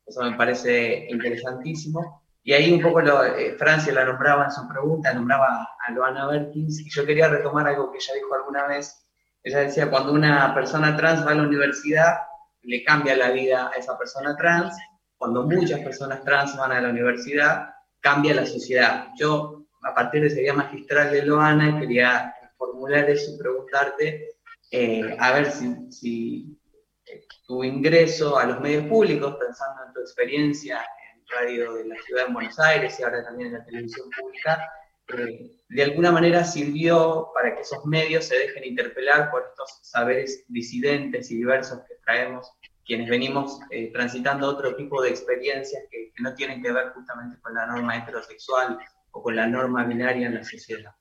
Eso me parece interesantísimo. Y ahí un poco lo, eh, Francia la nombraba en su pregunta, nombraba a Loana Berkins, y yo quería retomar algo que ella dijo alguna vez. Ella decía, cuando una persona trans va a la universidad, le cambia la vida a esa persona trans. Cuando muchas personas trans van a la universidad, cambia la sociedad. Yo, a partir de ese día magistral de Loana, quería formular eso y preguntarte, eh, a ver si, eh, tu ingreso a los medios públicos, pensando en tu experiencia en radio de la ciudad de Buenos Aires y ahora también en la televisión pública, eh, de alguna manera sirvió para que esos medios se dejen interpelar por estos saberes disidentes y diversos que traemos quienes venimos eh, transitando otro tipo de experiencias que, no tienen que ver justamente con la norma heterosexual o con la norma binaria en la sociedad.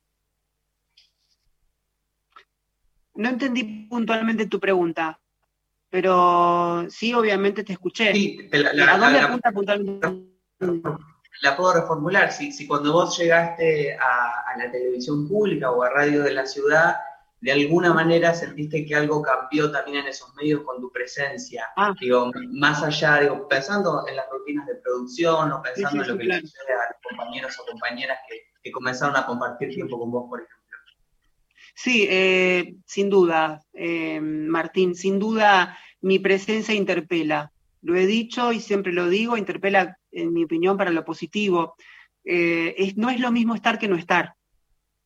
No entendí puntualmente tu pregunta, pero sí, obviamente te escuché. Sí, la, ¿A dónde apunta puntualmente? La puedo reformular. Si, si cuando vos llegaste a, a la televisión pública o a radio de la ciudad, de alguna manera sentiste que algo cambió también en esos medios con tu presencia. Ah. Digo, más allá, digo, pensando en las rutinas de producción o pensando en lo que le sucede a los compañeros o compañeras que, comenzaron a compartir tiempo con vos, por ejemplo. Sí, eh, sin duda, eh, Martín, sin duda mi presencia interpela. Lo he dicho y siempre lo digo, interpela, en mi opinión, para lo positivo. Eh, no es lo mismo estar que no estar.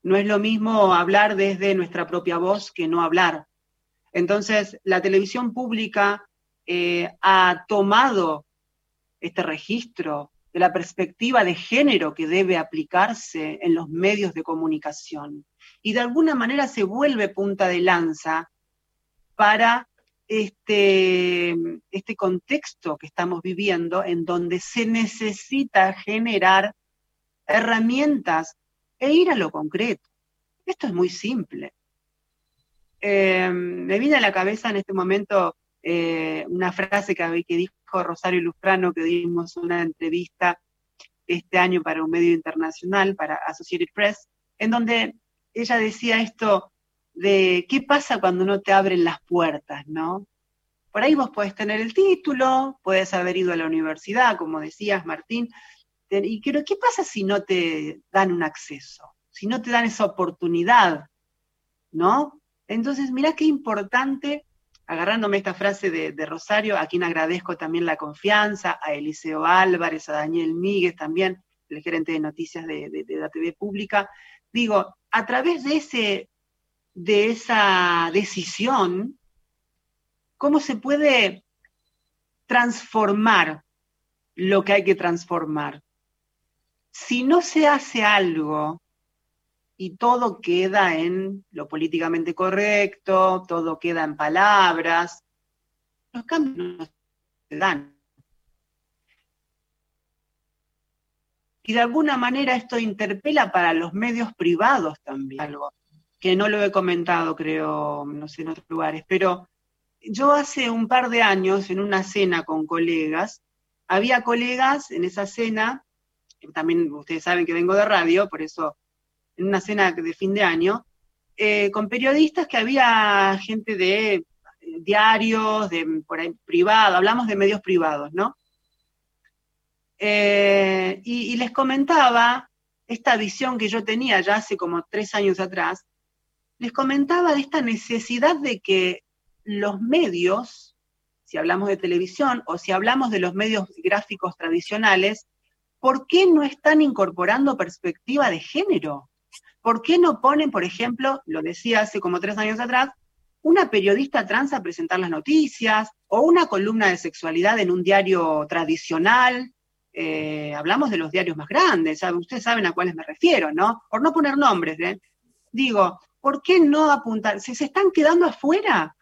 No es lo mismo hablar desde nuestra propia voz que no hablar. Entonces, la televisión pública eh, ha tomado este registro de la perspectiva de género que debe aplicarse en los medios de comunicación y de alguna manera se vuelve punta de lanza para este, este contexto que estamos viviendo en donde se necesita generar herramientas e ir a lo concreto. Esto es muy simple. Eh, me viene a la cabeza en este momento eh, una frase que, que dijo Rosario Lufrano, que dimos una entrevista este año para un medio internacional, para Associated Press, en donde ella decía esto de qué pasa cuando no te abren las puertas, ¿no? Por ahí vos podés tener el título, puedes haber ido a la universidad, como decías, Martín, y pero ¿qué pasa si no te dan un acceso? Si no te dan esa oportunidad, ¿no? Entonces, mirá qué importante, agarrándome esta frase de, Rosario, a quien agradezco también la confianza, a Eliseo Álvarez, a Daniel Míguez también, el gerente de noticias de, la TV pública, digo, a través de, ese, de esa decisión, ¿cómo se puede transformar lo que hay que transformar? si no se hace algo y todo queda en lo políticamente correcto, todo queda en palabras, los cambios no se dan. Y de alguna manera esto interpela para los medios privados también, algo que no lo he comentado, creo, no sé, en otros lugares, pero yo hace un par de años, en una cena con colegas, había colegas en esa cena también ustedes saben que vengo de radio, por eso en una cena de fin de año, eh, con periodistas que había gente de eh, diarios, de por ahí, privado, hablamos de medios privados, ¿no? Eh, y, les comentaba esta visión que yo tenía ya hace como tres años atrás, les comentaba de esta necesidad de que los medios, si hablamos de televisión o si hablamos de los medios gráficos tradicionales, ¿por qué no están incorporando perspectiva de género? ¿Por qué no ponen, por ejemplo, lo decía hace como tres años atrás, una periodista trans a presentar las noticias o una columna de sexualidad en un diario tradicional? Eh, hablamos de los diarios más grandes, ustedes saben a cuáles me refiero, ¿no? Por no poner nombres, ¿eh? Digo, ¿por qué no apuntar? ¿Se, se están quedando afuera?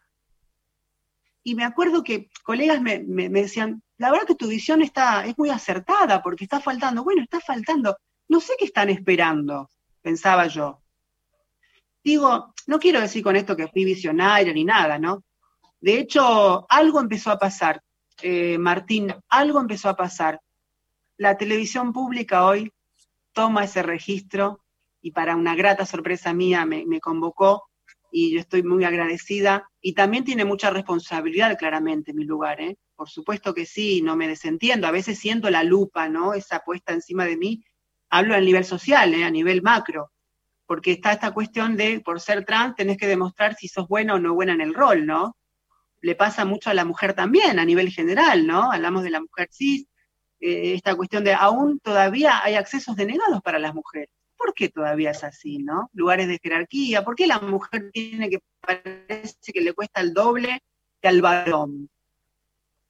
Y me acuerdo que colegas me decían, la verdad que tu visión está, es muy acertada porque está faltando. Bueno, está faltando. No sé qué están esperando, pensaba yo. Digo, no quiero decir con esto que fui visionaria ni nada, ¿no? De hecho, algo empezó a pasar, eh, Martín, algo empezó a pasar. La televisión pública hoy toma ese registro y para una grata sorpresa mía me, convocó y yo estoy muy agradecida y también tiene mucha responsabilidad claramente en mi lugar, ¿eh? por supuesto que sí, no me desentiendo, a veces siento la lupa, ¿no? Esa puesta encima de mí, hablo a nivel social, ¿eh? a nivel macro, porque está esta cuestión de, por ser trans, tenés que demostrar si sos buena o no buena en el rol, ¿no? Le pasa mucho a la mujer también, a nivel general, ¿no? Hablamos de la mujer cis, eh, esta cuestión de aún todavía hay accesos denegados para las mujeres. ¿Por qué todavía es así, no? Lugares de jerarquía, ¿por qué la mujer tiene que parece que le cuesta el doble que al varón?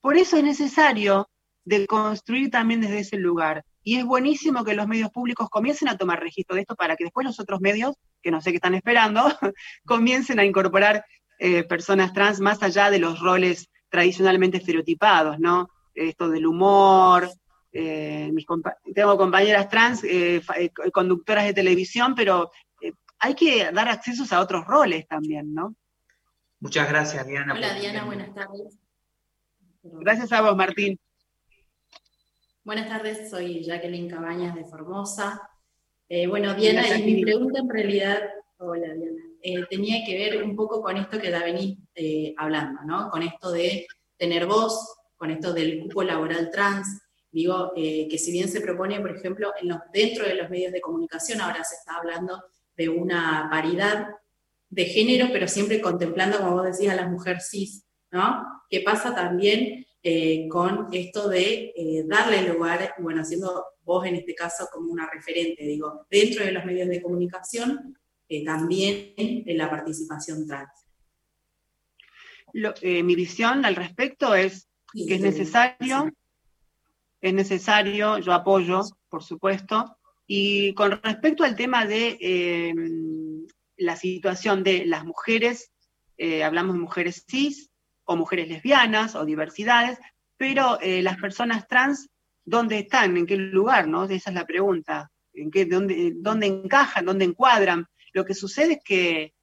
Por eso es necesario de construir también desde ese lugar. y es buenísimo que los medios públicos comiencen a tomar registro de esto para que después los otros medios, que no sé qué están esperando, comiencen a incorporar eh, personas trans más allá de los roles tradicionalmente estereotipados, ¿no? Esto del humor, eh, tengo compañeras trans, eh, conductoras de televisión, pero hay que dar accesos a otros roles también, ¿no? Muchas gracias, Diana. Hola, Diana, buenas tardes. Gracias a vos, Martín. Buenas tardes, soy Jacqueline Cabañas de Formosa. Eh, bueno, Diana, mi pregunta en realidad, hola Diana, eh, tenía que ver un poco con esto que ya venís eh, hablando, ¿no? Con esto de tener voz, con esto del cupo laboral trans. Digo, que si bien se propone, por ejemplo, en los, dentro de los medios de comunicación, ahora se está hablando de una paridad de género, pero siempre contemplando, como vos decías, a las mujeres cis, ¿no? ¿Qué pasa también eh, con esto de eh, darle lugar, bueno, siendo vos en este caso como una referente, digo, dentro de los medios de comunicación, eh, también en la participación trans. mi visión al respecto es que es necesario, es necesario, yo apoyo, por supuesto, y con respecto al tema de la situación de las mujeres, hablamos de mujeres cis, o mujeres lesbianas o diversidades, pero eh, las personas trans, ¿dónde están? ¿En qué lugar? ¿no? Esa es la pregunta. ¿En qué, dónde, dónde encajan? ¿Dónde encuadran? Lo que sucede es que,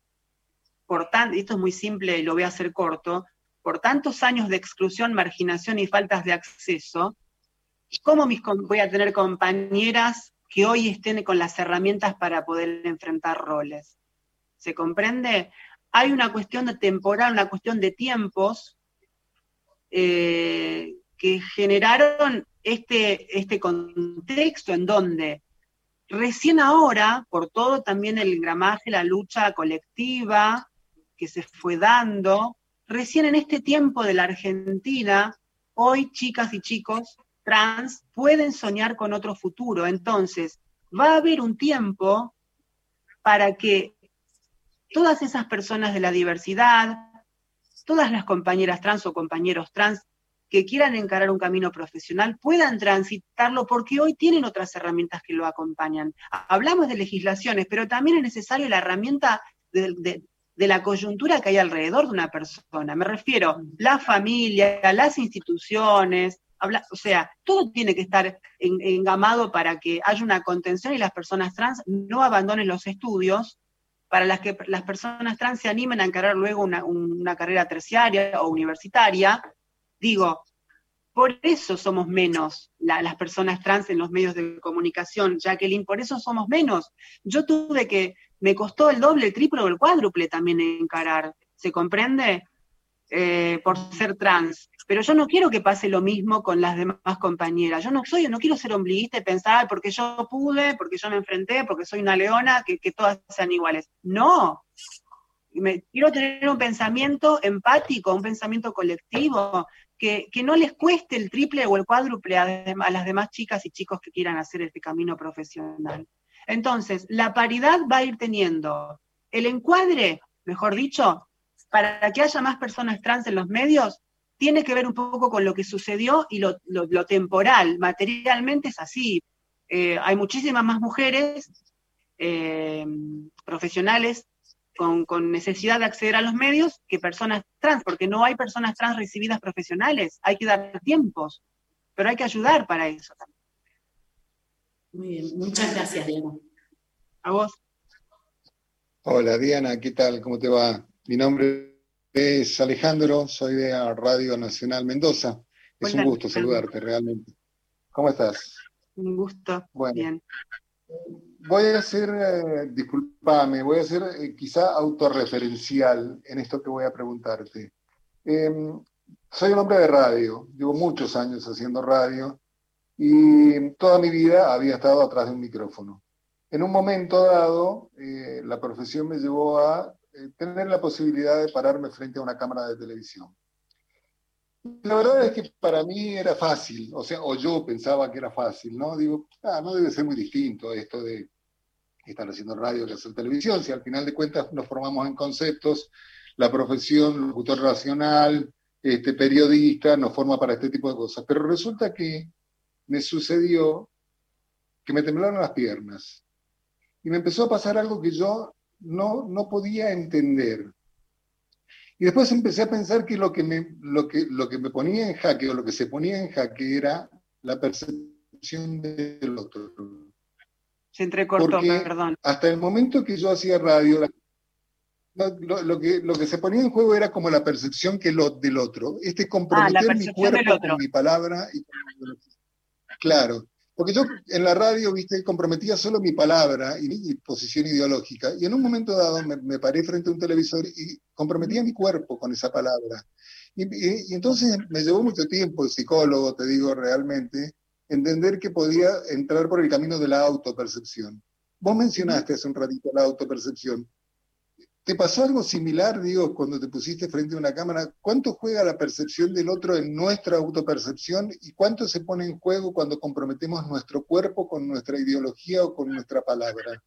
por tanto, esto es muy simple y lo voy a hacer corto, por tantos años de exclusión, marginación y faltas de acceso, ¿cómo voy a tener compañeras que hoy estén con las herramientas para poder enfrentar roles? ¿Se comprende? hay una cuestión de temporal, una cuestión de tiempos eh, que generaron este, este contexto en donde recién ahora, por todo también el gramaje, la lucha colectiva que se fue dando, recién en este tiempo de la Argentina, hoy chicas y chicos trans pueden soñar con otro futuro. Entonces, va a haber un tiempo para que todas esas personas de la diversidad, todas las compañeras trans o compañeros trans que quieran encarar un camino profesional puedan transitarlo porque hoy tienen otras herramientas que lo acompañan. Hablamos de legislaciones, pero también es necesario la herramienta de, la coyuntura que hay alrededor de una persona. Me refiero la familia, las instituciones, o sea, todo tiene que estar engamado para que haya una contención y las personas trans no abandonen los estudios para las que las personas trans se animen a encarar luego una, carrera terciaria o universitaria, digo, por eso somos menos las personas trans en los medios de comunicación, Jacqueline, por eso somos menos. Yo tuve que, me costó el doble, el triple o el cuádruple también encarar, ¿se comprende? Eh, por ser trans. Pero yo no quiero que pase lo mismo con las demás compañeras. Yo no soy, no quiero ser ombliguista y pensar porque yo pude, porque yo me enfrenté, porque soy una leona, que, todas sean iguales. No. Me, quiero tener un pensamiento empático, un pensamiento colectivo, que, no les cueste el triple o el cuádruple a, a las demás chicas y chicos que quieran hacer este camino profesional. Entonces, la paridad va a ir teniendo el encuadre, mejor dicho, para que haya más personas trans en los medios, tiene que ver un poco con lo que sucedió y lo, temporal. Materialmente es así. Eh, hay muchísimas más mujeres eh, profesionales con, necesidad de acceder a los medios que personas trans, porque no hay personas trans recibidas profesionales. Hay que dar tiempos, pero hay que ayudar para eso también. Muy bien, muchas gracias, Diana. A vos. Hola, Diana, ¿qué tal? ¿Cómo te va? Mi nombre es Alejandro, soy de Radio Nacional Mendoza. Es un gusto saludarte realmente. ¿Cómo estás? Un gusto. Bueno, Bien. Voy a ser, eh, disculpame, voy a ser eh, quizá autorreferencial en esto que voy a preguntarte. Em, soy un hombre de radio, llevo muchos años haciendo radio y toda mi vida había estado atrás de un micrófono. En un momento dado, eh, la profesión me llevó a eh, tener la posibilidad de pararme frente a una cámara de televisión. La verdad es que para mí era fácil, o sea, o yo pensaba que era fácil, ¿no? Digo, ah, no debe ser muy distinto esto de estar haciendo radio que hacer televisión, si al final de cuentas nos formamos en conceptos, la profesión, locutor racional, este, periodista, nos forma para este tipo de cosas. Pero resulta que me sucedió que me temblaron las piernas. Y me empezó a pasar algo que yo no, no podía entender. Y después empecé a pensar que lo que, me, lo, que, lo que me ponía en jaque o lo que se ponía en jaque era la percepción del otro. Se entrecortó, perdón. Hasta el momento que yo hacía radio, lo, que, lo que se ponía en juego era como la percepción que lo, del otro. Este comprometer ah, mi cuerpo con mi palabra. Y claro. Porque yo en la radio, viste, comprometía solo mi palabra y mi posición ideológica. Y en un momento dado me, paré frente a un televisor y comprometía mi cuerpo con esa palabra. Y, y, entonces me llevó mucho tiempo, el psicólogo, te digo realmente, entender que podía entrar por el camino de la autopercepción. Vos mencionaste hace un ratito la autopercepción. ¿Te pasó algo similar, digo, cuando te pusiste frente a una cámara? ¿Cuánto juega la percepción del otro en nuestra autopercepción y cuánto se pone en juego cuando comprometemos nuestro cuerpo con nuestra ideología o con nuestra palabra?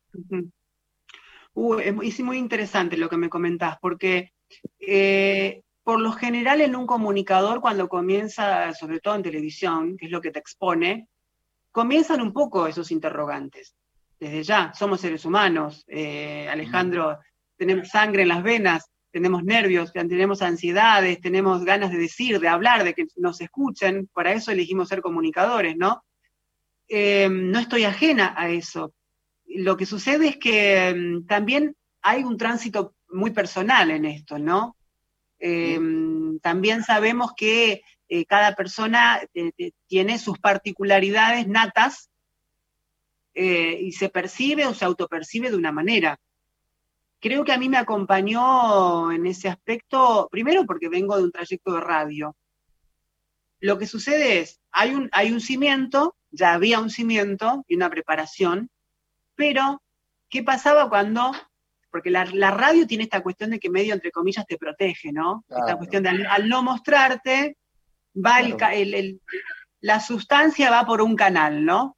Uh, es muy interesante lo que me comentás, porque eh, por lo general en un comunicador cuando comienza, sobre todo en televisión, que es lo que te expone, comienzan un poco esos interrogantes. Desde ya, somos seres humanos. Eh, Alejandro, tenemos sangre en las venas, tenemos nervios, tenemos ansiedades, tenemos ganas de decir, de hablar, de que nos escuchen. Para eso elegimos ser comunicadores, ¿no? Eh, no estoy ajena a eso. Lo que sucede es que mm, también hay un tránsito muy personal en esto, ¿no? Em, también sabemos que eh, cada persona eh, tiene sus particularidades natas eh, y se percibe o se autopercibe de una manera. Creo que a mí me acompañó en ese aspecto, primero porque vengo de un trayecto de radio. Lo que sucede es, hay un, hay un cimiento, ya había un cimiento y una preparación, pero ¿qué pasaba cuando porque la, radio tiene esta cuestión de que medio, entre comillas, te protege, ¿no? Esta cuestión de al, no mostrarte, va la sustancia va por un canal, ¿no?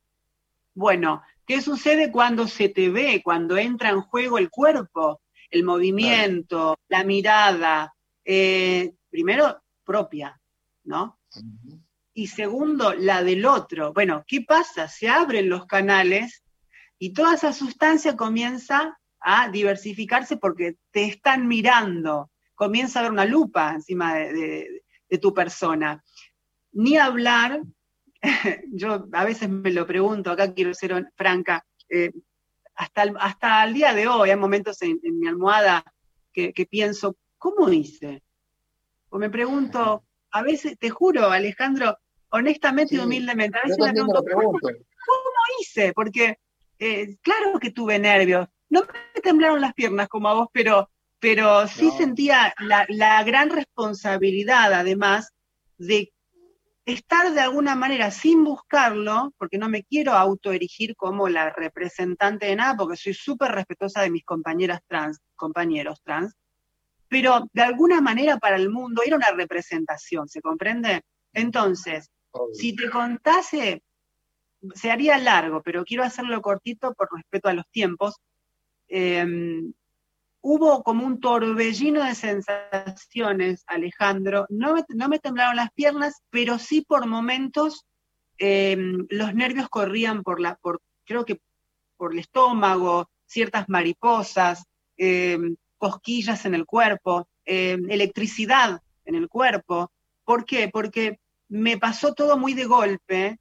Bueno, ¿qué sucede cuando se te ve, cuando entra en juego el cuerpo, el movimiento, la mirada? Eh, primero, propia, ¿no? Y segundo, la del otro. Bueno, ¿qué pasa? Se abren los canales y toda esa sustancia comienza a diversificarse porque te están mirando, comienza a haber una lupa encima de, tu persona. Ni hablar, yo a veces me lo pregunto, acá quiero ser franca, eh, hasta, el, hasta el día de hoy hay momentos en, mi almohada que, pienso, ¿cómo hice? O me pregunto, a veces, te juro, Alejandro, honestamente y humildemente, a veces me pregunto, ¿cómo, hice? Porque eh, claro que tuve nervios, no me temblaron las piernas como a vos, pero, pero sí sentía la, gran responsabilidad, además, de estar de alguna manera sin buscarlo, porque no me quiero autoerigir como la representante de nada, porque soy súper respetuosa de mis compañeras trans, compañeros trans, pero de alguna manera para el mundo era una representación, ¿se comprende? Entonces, si te contase, se haría largo, pero quiero hacerlo cortito por respeto a los tiempos. Em, hubo como un torbellino de sensaciones, Alejandro. No me, no me temblaron las piernas, pero sí por momentos em, los nervios corrían por la, por, creo que por el estómago, ciertas mariposas, em, cosquillas en el cuerpo, electricidad en el cuerpo. ¿Por qué? Porque me pasó todo muy de golpe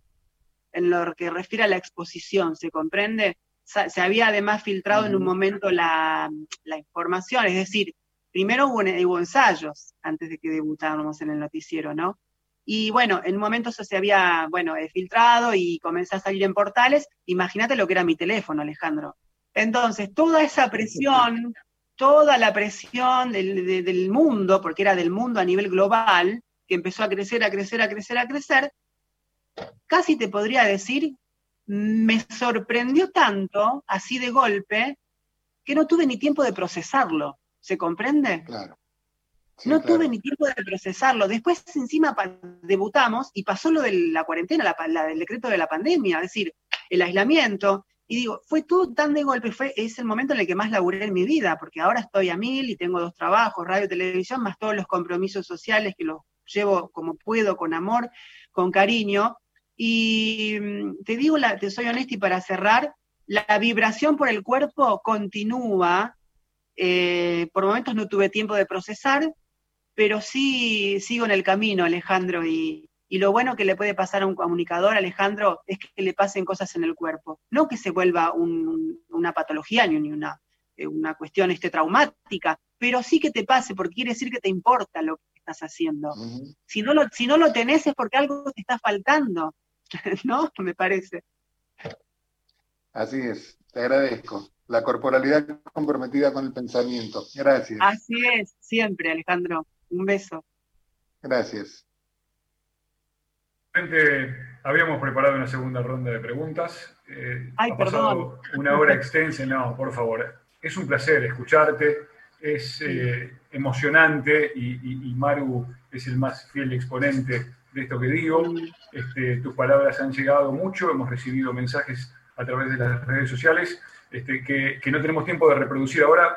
en lo que refiere a la exposición, ¿se comprende? Se había además filtrado en un momento la, información, es decir, primero hubo, ensayos antes de que debutáramos en el noticiero, ¿no? Y bueno, en un momento eso se había, bueno, filtrado y comenzó a salir en portales. Imagínate lo que era mi teléfono, Alejandro. Entonces, toda esa presión, toda la presión del, del mundo, porque era del mundo a nivel global, que empezó a crecer, a crecer, a crecer, a crecer, casi te podría decir me sorprendió tanto, así de golpe, que no tuve ni tiempo de procesarlo. ¿Se comprende? Claro. no tuve ni tiempo de procesarlo. Después encima debutamos y pasó lo de la cuarentena, la, del decreto de la pandemia, es decir, el aislamiento. Y digo, fue todo tan de golpe, fue, es el momento en el que más laburé en mi vida, porque ahora estoy a mil y tengo dos trabajos, radio y televisión, más todos los compromisos sociales que los llevo como puedo, con amor, con cariño. Y mm, te digo, la, te soy honesta y para cerrar, la vibración por el cuerpo continúa. Eh, por momentos no tuve tiempo de procesar, pero sí sigo en el camino, Alejandro, y, lo bueno que le puede pasar a un comunicador, Alejandro, es que le pasen cosas en el cuerpo, no que se vuelva una patología ni una, eh, una cuestión este, traumática, pero sí que te pase, porque quiere decir que te importa lo que estás haciendo. si, no lo, si no lo tenés es porque algo te está faltando, ¿no? Me parece. Así es, te agradezco. La corporalidad comprometida con el pensamiento. Gracias. Así es, siempre, Alejandro. Un beso. Gracias. Habíamos preparado una segunda ronda de preguntas. Eh, Ay, perdón. Una hora extensa, no, por favor. Es un placer escucharte, es eh, emocionante y, Maru es el más fiel exponente de esto que digo. Este, tus palabras han llegado mucho, hemos recibido mensajes a través de las redes sociales este, que, que, no tenemos tiempo de reproducir ahora,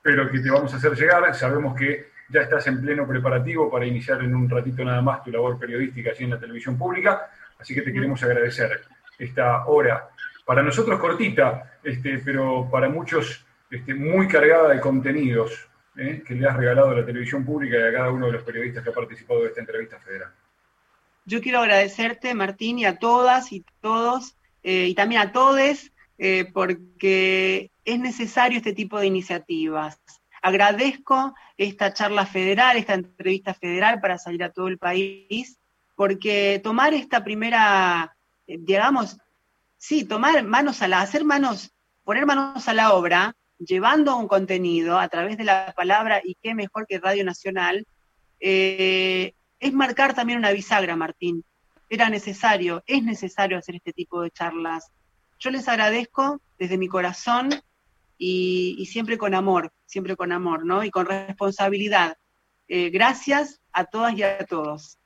pero que te vamos a hacer llegar. Sabemos que ya estás en pleno preparativo para iniciar en un ratito nada más tu labor periodística allí en la televisión pública, así que te queremos agradecer esta hora. Para nosotros cortita, este, pero para muchos este, muy cargada de contenidos ¿eh? que le has regalado a la televisión pública y a cada uno de los periodistas que ha participado de esta entrevista federal. Yo quiero agradecerte, Martín, y a todas y todos, eh, y también a todes, eh, porque es necesario este tipo de iniciativas. Agradezco esta charla federal, esta entrevista federal para salir a todo el país, porque tomar esta primera, eh, digamos, sí, tomar manos a la, hacer manos, poner manos a la obra, llevando un contenido a través de la palabra, y qué mejor que Radio Nacional, eh, es marcar también una bisagra, Martín. Era necesario, es necesario hacer este tipo de charlas. Yo les agradezco desde mi corazón y, siempre con amor, siempre con amor, ¿no? Y con responsabilidad. Eh, gracias a todas y a todos.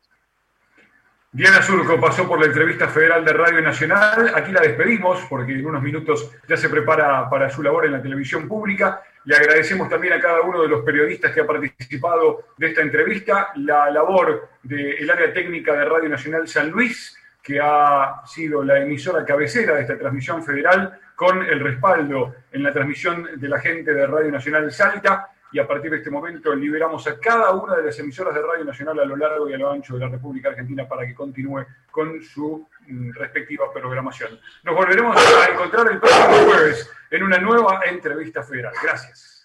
Diana Surco pasó por la entrevista federal de Radio Nacional. Aquí la despedimos porque en unos minutos ya se prepara para su labor en la televisión pública. Le agradecemos también a cada uno de los periodistas que ha participado de esta entrevista, la labor del área técnica de Radio Nacional San Luis, que ha sido la emisora cabecera de esta transmisión federal, con el respaldo en la transmisión de la gente de Radio Nacional Salta. Y a partir de este momento liberamos a cada una de las emisoras de Radio Nacional a lo largo y a lo ancho de la República Argentina para que continúe con su mm, respectiva programación. Nos volveremos a encontrar el próximo jueves en una nueva entrevista federal. Gracias.